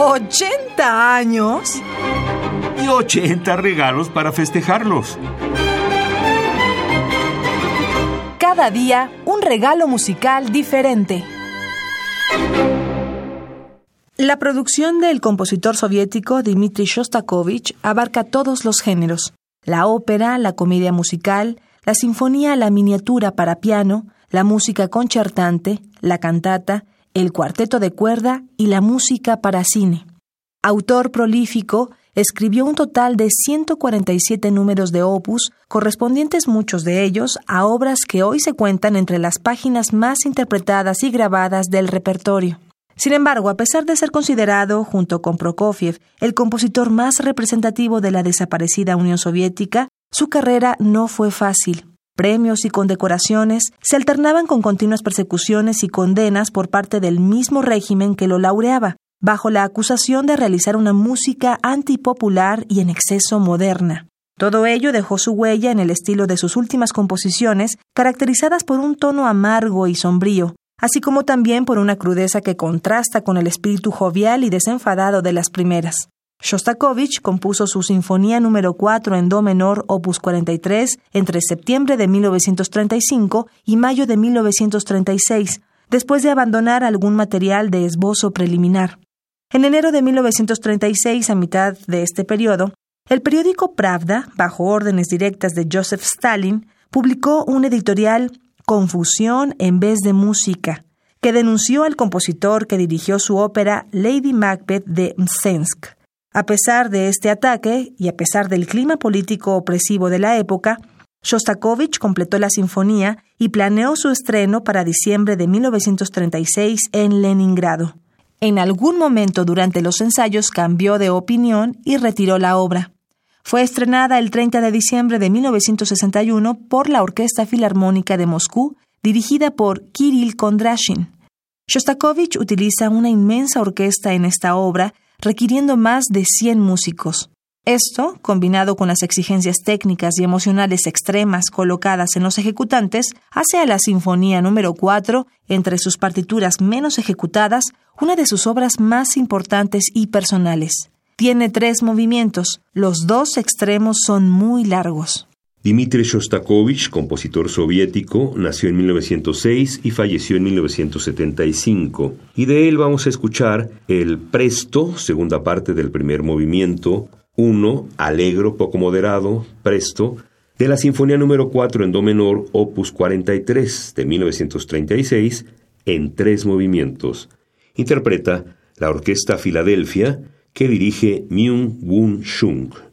¿80 años? Y 80 regalos para festejarlos. Cada día un regalo musical diferente. La producción del compositor soviético Dmitri Shostakovich abarca todos los géneros: la ópera, la comedia musical, la sinfonía, la miniatura para piano, la música concertante, la cantata, el cuarteto de cuerda y la música para cine. Autor prolífico, escribió un total de 147 números de opus, correspondientes muchos de ellos a obras que hoy se cuentan entre las páginas más interpretadas y grabadas del repertorio. Sin embargo, a pesar de ser considerado, junto con Prokofiev, el compositor más representativo de la desaparecida Unión Soviética, su carrera no fue fácil. Premios y condecoraciones se alternaban con continuas persecuciones y condenas por parte del mismo régimen que lo laureaba, bajo la acusación de realizar una música antipopular y en exceso moderna. Todo ello dejó su huella en el estilo de sus últimas composiciones, caracterizadas por un tono amargo y sombrío, así como también por una crudeza que contrasta con el espíritu jovial y desenfadado de las primeras. Shostakovich compuso su Sinfonía número 4 en Do menor, opus 43, entre septiembre de 1935 y mayo de 1936, después de abandonar algún material de esbozo preliminar. En enero de 1936, a mitad de este periodo, el periódico Pravda, bajo órdenes directas de Joseph Stalin, publicó un editorial Confusión en vez de música, que denunció al compositor que dirigió su ópera Lady Macbeth de Msensk. A pesar de este ataque y a pesar del clima político opresivo de la época, Shostakovich completó la sinfonía y planeó su estreno para diciembre de 1936 en Leningrado. En algún momento durante los ensayos cambió de opinión y retiró la obra. Fue estrenada el 30 de diciembre de 1961 por la Orquesta Filarmónica de Moscú, dirigida por Kirill Kondrashin. Shostakovich utiliza una inmensa orquesta en esta obra, requiriendo más de 100 músicos. Esto, combinado con las exigencias técnicas y emocionales extremas colocadas en los ejecutantes, hace a la Sinfonía número 4, entre sus partituras menos ejecutadas, una de sus obras más importantes y personales. Tiene tres movimientos, los dos extremos son muy largos. Dmitri Shostakovich, compositor soviético, nació en 1906 y falleció en 1975. Y de él vamos a escuchar el Presto, segunda parte del primer movimiento, 1, Alegro poco moderado, Presto, de la Sinfonía número 4 en Do menor, opus 43 de 1936, en tres movimientos. Interpreta la Orquesta Filadelfia, que dirige Myung Woon Shung.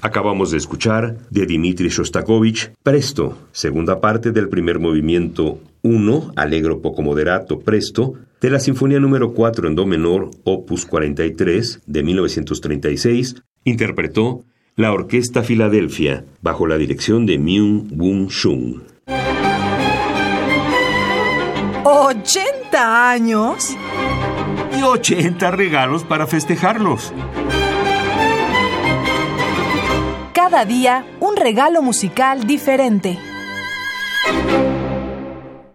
Acabamos de escuchar de Dmitri Shostakovich Presto, segunda parte del primer movimiento 1, Alegro poco moderato Presto, de la Sinfonía número 4 en Do menor, opus 43, de 1936, interpretó la Orquesta Filadelfia, bajo la dirección de Myung Woon Shung. ¿80 años? Y 80 regalos para festejarlos. Cada día un regalo musical diferente.